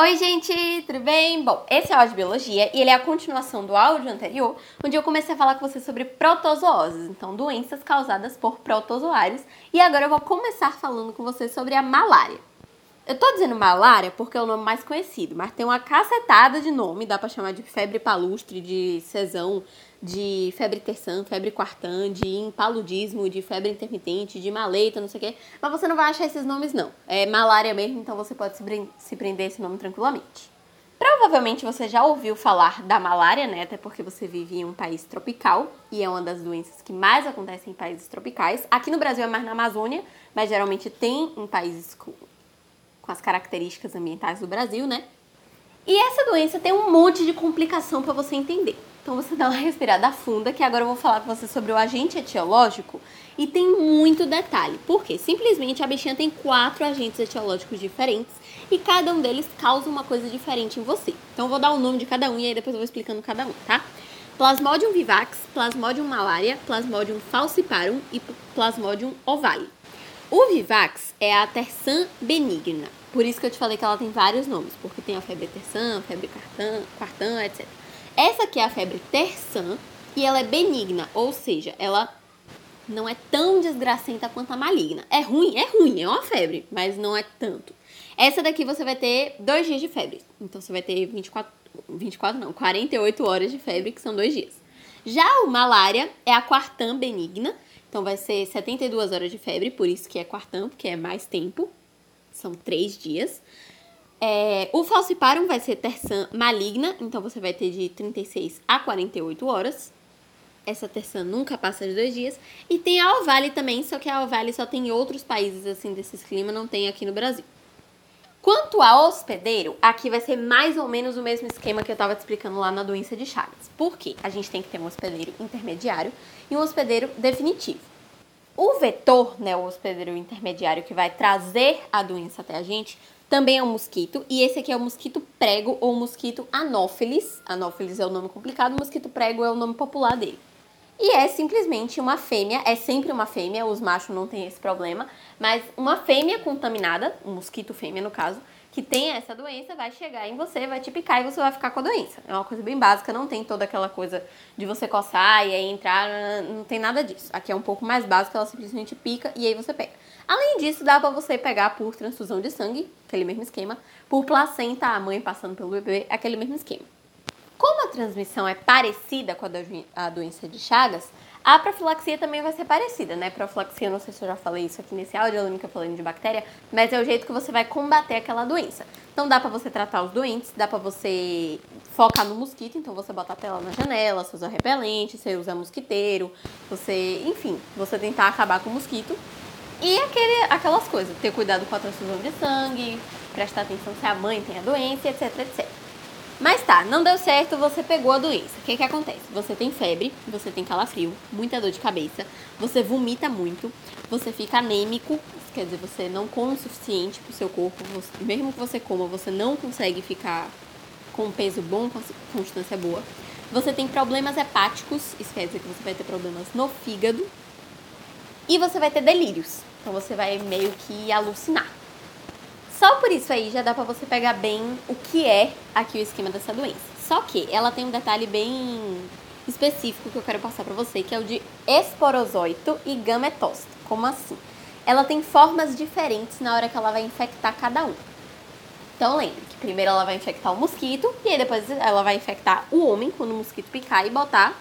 Oi, gente, tudo bem? Bom, esse é o áudio de biologia e ele é a continuação do áudio anterior, onde eu comecei a falar com você sobre protozooses, então doenças causadas por protozoários, e agora eu vou começar falando com você sobre a malária. Eu tô dizendo malária porque é o nome mais conhecido, mas tem uma cacetada de nome, dá pra chamar de febre palustre, de cesão, de febre terçã, febre quartã, de impaludismo, de febre intermitente, de maleita, não sei o quê. Mas você não vai achar esses nomes, não. É malária mesmo, então você pode se prender esse nome tranquilamente. Provavelmente você já ouviu falar da malária, né? Até porque você vive em um país tropical e é uma das doenças que mais acontecem em países tropicais. Aqui no Brasil é mais na Amazônia, mas geralmente tem em países com, as características ambientais do Brasil, né? E essa doença tem um monte de complicação para você entender. Então você dá uma respirada funda, que agora eu vou falar com você sobre o agente etiológico e tem muito detalhe. Por quê? Simplesmente a bichinha tem quatro agentes etiológicos diferentes e cada um deles causa uma coisa diferente em você. Então eu vou dar o nome de cada um e aí depois eu vou explicando cada um, tá? Plasmodium vivax, Plasmodium malaria, Plasmodium falciparum e Plasmodium ovale. O vivax é a terçã benigna. Por isso que eu te falei que ela tem vários nomes, porque tem a febre terçã, febre quartã, quartã etc. Essa aqui é a febre terçã e ela é benigna, ou seja, ela não é tão desgracenta quanto a maligna. É ruim? É ruim, é uma febre, mas não é tanto. Essa daqui você vai ter dois dias de febre. Então você vai ter 24, 24 não, 48 horas de febre, que são dois dias. Já o malária é a quartã benigna, então vai ser 72 horas de febre, por isso que é quartã, porque é mais tempo. São três dias. É, o falciparum vai ser terçã maligna, então você vai ter de 36 a 48 horas. Essa terçã nunca passa de dois dias. E tem a ovale também, só que a ovale só tem em outros países assim desses climas, não tem aqui no Brasil. Quanto ao hospedeiro, aqui vai ser mais ou menos o mesmo esquema que eu estava te explicando lá na doença de Chagas. Por quê? A gente tem que ter um hospedeiro intermediário e um hospedeiro definitivo. O vetor, né, o hospedeiro intermediário que vai trazer a doença até a gente, também é um mosquito, e esse aqui é o mosquito prego ou mosquito anófelis. Anófelis é o nome complicado, mosquito prego é o nome popular dele. E é simplesmente uma fêmea, é sempre uma fêmea, os machos não têm esse problema, mas uma fêmea contaminada, um mosquito fêmea no caso, que tem essa doença, vai chegar em você, vai te picar e você vai ficar com a doença. É uma coisa bem básica, não tem toda aquela coisa de você coçar e aí entrar, não tem nada disso. Aqui é um pouco mais básico, ela simplesmente pica e aí você pega. Além disso, dá pra você pegar por transfusão de sangue, aquele mesmo esquema, por placenta, a mãe passando pelo bebê, aquele mesmo esquema. Como a transmissão é parecida com a, do, a doença de Chagas, a profilaxia também vai ser parecida, né? Profilaxia, não sei se eu já falei isso aqui nesse áudio, eu nunca falando de bactéria, mas é o jeito que você vai combater aquela doença. Então dá pra você tratar os doentes, dá pra você focar no mosquito, então você bota a tela na janela, você usa repelente, você usa mosquiteiro, você, enfim, você tentar acabar com o mosquito e aquele, aquelas coisas, ter cuidado com a transfusão de sangue, prestar atenção se a mãe tem a doença, etc, etc. Mas tá, não deu certo, você pegou a doença. O que que acontece? Você tem febre, você tem calafrio, muita dor de cabeça, você vomita muito, você fica anêmico, quer dizer, você não come o suficiente pro seu corpo, você, mesmo que você coma, você não consegue ficar com um peso bom, com constância boa. Você tem problemas hepáticos, isso quer dizer que você vai ter problemas no fígado. E você vai ter delírios. Então você vai meio que alucinar. Só por isso aí já dá pra você pegar bem o que é aqui o esquema dessa doença. Só que ela tem um detalhe bem específico que eu quero passar pra você, que é o de esporozoito e gametócito. Como assim? Ela tem formas diferentes na hora que ela vai infectar cada um. Então lembre que primeiro ela vai infectar o mosquito e aí depois ela vai infectar o homem quando o mosquito picar e botar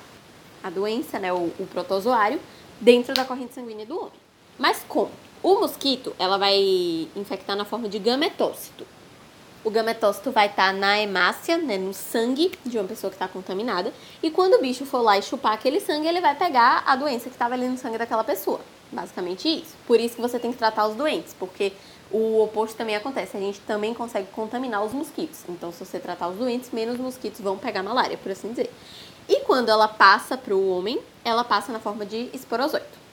a doença, né, o, o protozoário, dentro da corrente sanguínea do homem. Mas como? O mosquito, ela vai infectar na forma de gametócito. O gametócito vai estar tá na hemácia, né, no sangue de uma pessoa que está contaminada. E quando o bicho for lá e chupar aquele sangue, ele vai pegar a doença que estava ali no sangue daquela pessoa. Basicamente isso. Por isso que você tem que tratar os doentes, porque o oposto também acontece. A gente também consegue contaminar os mosquitos. Então, se você tratar os doentes, menos mosquitos vão pegar malária, por assim dizer. E quando ela passa para o homem, ela passa na forma de esporozoito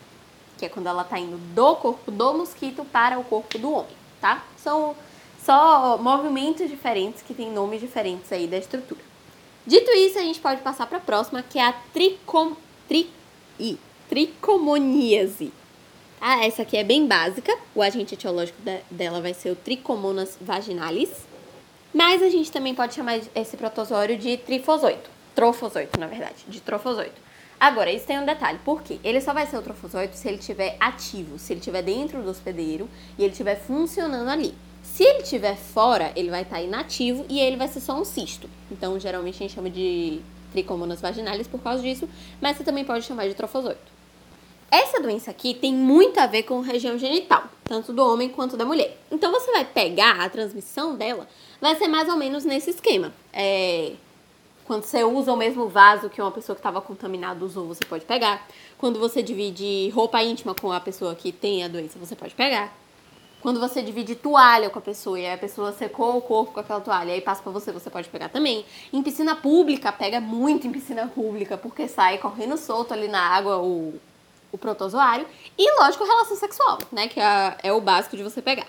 que é quando ela está indo do corpo do mosquito para o corpo do homem, tá? São só movimentos diferentes que têm nomes diferentes aí da estrutura. Dito isso, a gente pode passar para a próxima, que é a tricom, tri, i, tricomoníase. Tá? Essa aqui é bem básica. O agente etiológico de, dela vai ser o Trichomonas vaginalis. Mas a gente também pode chamar esse protozoário de trifozoito. Trofozoito, na verdade, de trofozoito. Agora, isso tem um detalhe, por quê? Ele só vai ser o trofozoito se ele estiver ativo, se ele estiver dentro do hospedeiro e ele estiver funcionando ali. Se ele estiver fora, ele vai estar inativo e ele vai ser só um cisto. Então, geralmente a gente chama de tricomonas vaginalis por causa disso, mas você também pode chamar de trofozoito. Essa doença aqui tem muito a ver com região genital, tanto do homem quanto da mulher. Então você vai pegar a transmissão dela, vai ser mais ou menos nesse esquema. É, quando você usa o mesmo vaso que uma pessoa que estava contaminada usou, você pode pegar. Quando você divide roupa íntima com a pessoa que tem a doença, você pode pegar. Quando você divide toalha com a pessoa e a pessoa secou o corpo com aquela toalha e passa pra você, você pode pegar também. Em piscina pública, pega muito em piscina pública, porque sai correndo solto ali na água o, o protozoário. E, lógico, relação sexual, né? Que é, é o básico de você pegar.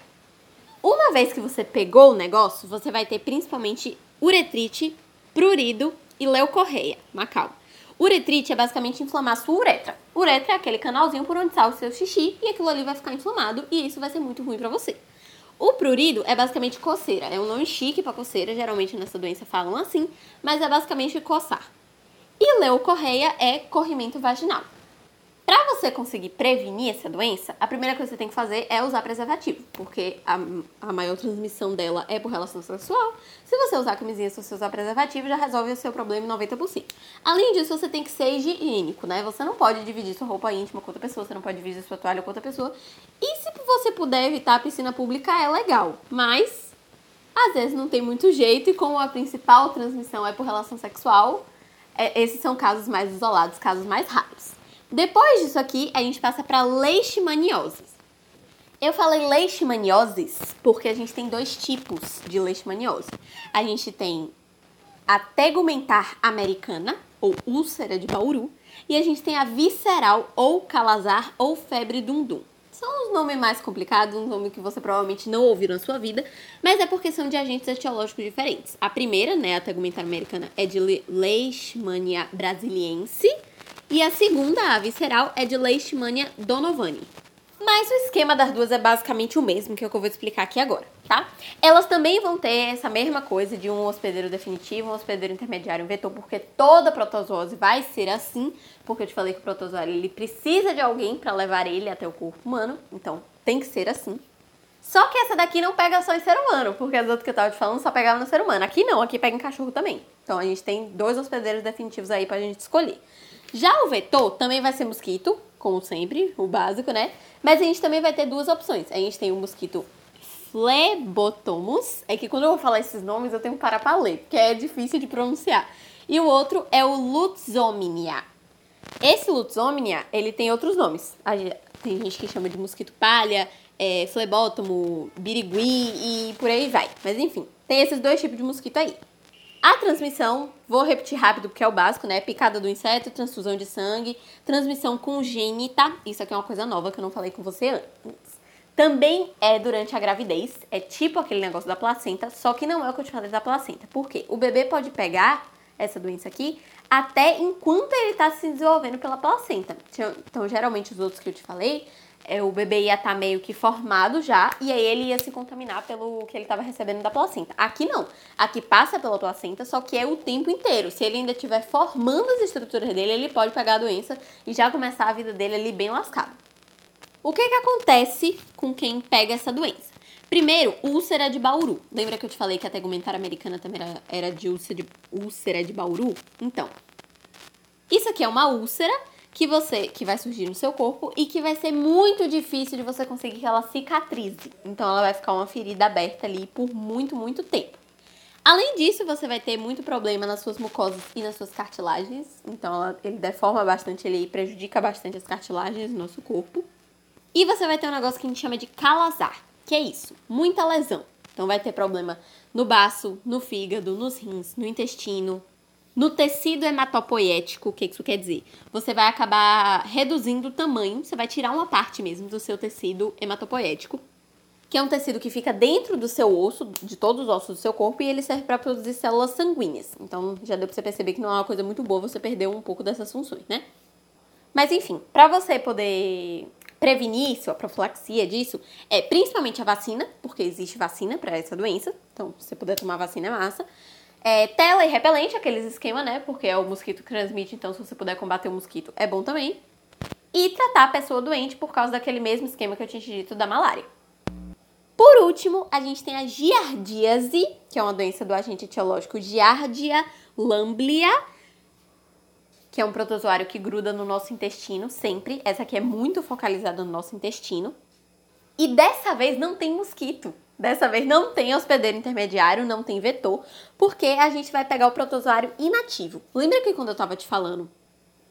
Uma vez que você pegou o negócio, você vai ter principalmente uretrite, prurido e leucorreia. Macau. Uretrite é basicamente inflamar sua uretra. Uretra é aquele canalzinho por onde sai o seu xixi e aquilo ali vai ficar inflamado e isso vai ser muito ruim para você. O prurido é basicamente coceira. É um nome chique para coceira, geralmente nessa doença falam assim, mas é basicamente coçar. E leucorreia é corrimento vaginal. Para você conseguir prevenir essa doença, a primeira coisa que você tem que fazer é usar preservativo, porque a, a maior transmissão dela é por relação sexual. Se você usar camisinha, se você usar preservativo, já resolve o seu problema em 90%. Além disso, você tem que ser higiênico, né? Você não pode dividir sua roupa íntima com outra pessoa, você não pode dividir sua toalha com outra pessoa. E se você puder evitar a piscina pública, é legal. Mas, às vezes não tem muito jeito, e como a principal transmissão é por relação sexual, é, esses são casos mais isolados, casos mais raros. Depois disso aqui, a gente passa para leishmaniose. Eu falei leishmanioses porque a gente tem dois tipos de leishmaniose. A gente tem a tegumentar americana, ou úlcera de Bauru, e a gente tem a visceral, ou calazar, ou febre dundum. São os nomes mais complicados, um nome que você provavelmente não ouviu na sua vida, mas é porque são de agentes etiológicos diferentes. A primeira, né, a tegumentar americana, é de Leishmania brasiliense, e a segunda, a visceral, é de Leishmania donovani. Mas o esquema das duas é basicamente o mesmo, que é o que eu vou explicar aqui agora, tá? Elas também vão ter essa mesma coisa de um hospedeiro definitivo, um hospedeiro intermediário, um vetor, porque toda protozoose vai ser assim, porque eu te falei que o protozoário ele precisa de alguém para levar ele até o corpo humano, então tem que ser assim. Só que essa daqui não pega só em ser humano, porque as outras que eu tava te falando só pegavam no ser humano. Aqui não, aqui pega em cachorro também. Então a gente tem dois hospedeiros definitivos aí pra gente escolher. Já o vetor também vai ser mosquito, como sempre, o básico, né? Mas a gente também vai ter duas opções. A gente tem o mosquito Phlebotomus, é que quando eu vou falar esses nomes eu tenho que parar pra ler, porque é difícil de pronunciar. E o outro é o Lutzomnia. Esse Lutzomnia, ele tem outros nomes. Tem gente que chama de mosquito palha, é, flebótomo, birigui e por aí vai. Mas enfim, tem esses dois tipos de mosquito aí. A transmissão, vou repetir rápido porque é o básico, né? Picada do inseto, transfusão de sangue, transmissão congênita. Isso aqui é uma coisa nova que eu não falei com você antes. Também é durante a gravidez, é tipo aquele negócio da placenta, só que não é o que eu te falei da placenta. Por quê? O bebê pode pegar essa doença aqui até enquanto ele está se desenvolvendo pela placenta. Então, geralmente, os outros que eu te falei o bebê ia estar tá meio que formado já, e aí ele ia se contaminar pelo que ele estava recebendo da placenta. Aqui não. Aqui passa pela placenta, só que é o tempo inteiro. Se ele ainda estiver formando as estruturas dele, ele pode pegar a doença e já começar a vida dele ali bem lascado. O que que acontece com quem pega essa doença? Primeiro, úlcera de Bauru. Lembra que eu te falei que a tegumentar americana também era, era de úlcera de, úlcera de Bauru? Então, isso aqui é uma úlcera que você que vai surgir no seu corpo e que vai ser muito difícil de você conseguir que ela cicatrize. Então ela vai ficar uma ferida aberta ali por muito, muito tempo. Além disso, você vai ter muito problema nas suas mucosas e nas suas cartilagens. Então ela, ele deforma bastante, ele prejudica bastante as cartilagens do nosso corpo. E você vai ter um negócio que a gente chama de calazar, que é isso, muita lesão. Então vai ter problema no baço, no fígado, nos rins, no intestino, no tecido hematopoético, o que isso quer dizer? Você vai acabar reduzindo o tamanho, você vai tirar uma parte mesmo do seu tecido hematopoético, que é um tecido que fica dentro do seu osso, de todos os ossos do seu corpo, e ele serve para produzir células sanguíneas. Então já deu para você perceber que não é uma coisa muito boa você perder um pouco dessas funções, né? Mas enfim, para você poder prevenir isso, a profilaxia disso, é principalmente a vacina, porque existe vacina para essa doença, então se você puder tomar vacina é massa. É, tela e repelente, aqueles esquema, né? Porque é o mosquito que transmite, então se você puder combater o mosquito é bom também. E tratar a pessoa doente por causa daquele mesmo esquema que eu tinha dito da malária. Por último, a gente tem a giardíase, que é uma doença do agente etiológico Giardia lamblia, que é um protozoário que gruda no nosso intestino sempre. Essa aqui é muito focalizada no nosso intestino. E dessa vez não tem mosquito. Dessa vez não tem hospedeiro intermediário, não tem vetor, porque a gente vai pegar o protozoário inativo. Lembra que quando eu estava te falando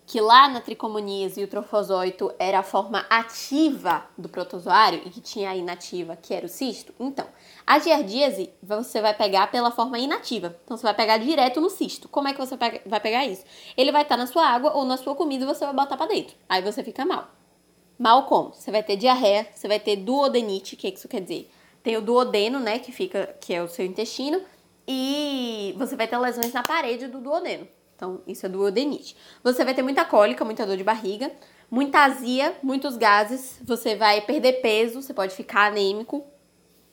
que lá na tricomoníase o trofosóito era a forma ativa do protozoário e que tinha a inativa, que era o cisto? Então, a giardíase você vai pegar pela forma inativa. Então, você vai pegar direto no cisto. Como é que você vai pegar isso? Ele vai estar na sua água ou na sua comida e você vai botar para dentro. Aí você fica mal. Mal como? Você vai ter diarreia, você vai ter duodenite, o que isso quer dizer? Tem o duodeno, né, que fica, que é o seu intestino, e você vai ter lesões na parede do duodeno. Então, isso é duodenite. Você vai ter muita cólica, muita dor de barriga, muita azia, muitos gases, você vai perder peso, você pode ficar anêmico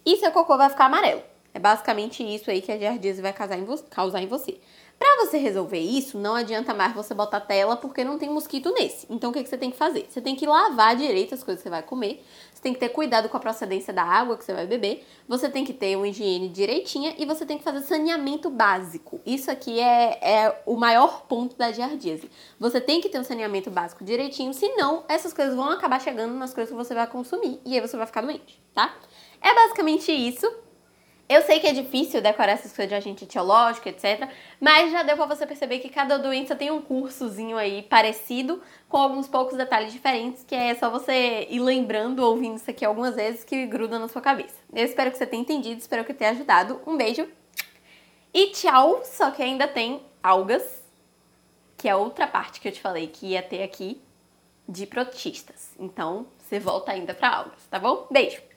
e seu cocô vai ficar amarelo. É basicamente isso aí que a giardíase vai causar em, causar em você. Para você resolver isso, não adianta mais você botar tela porque não tem mosquito nesse. Então o que, que você tem que fazer? Você tem que lavar direito as coisas que você vai comer, você tem que ter cuidado com a procedência da água que você vai beber, você tem que ter uma higiene direitinha e você tem que fazer saneamento básico. Isso aqui é, é o maior ponto da giardíase. Você tem que ter um saneamento básico direitinho, senão essas coisas vão acabar chegando nas coisas que você vai consumir e aí você vai ficar doente, tá? É basicamente isso. Eu sei que é difícil decorar essas coisas de agente etiológico, etc. Mas já deu pra você perceber que cada doença tem um cursozinho aí parecido, com alguns poucos detalhes diferentes, que é só você ir lembrando, ouvindo isso aqui algumas vezes, que gruda na sua cabeça. Eu espero que você tenha entendido, espero que tenha ajudado. Um beijo e tchau! Só que ainda tem algas, que é outra parte que eu te falei que ia ter aqui de protistas. Então, você volta ainda para algas, tá bom? Beijo!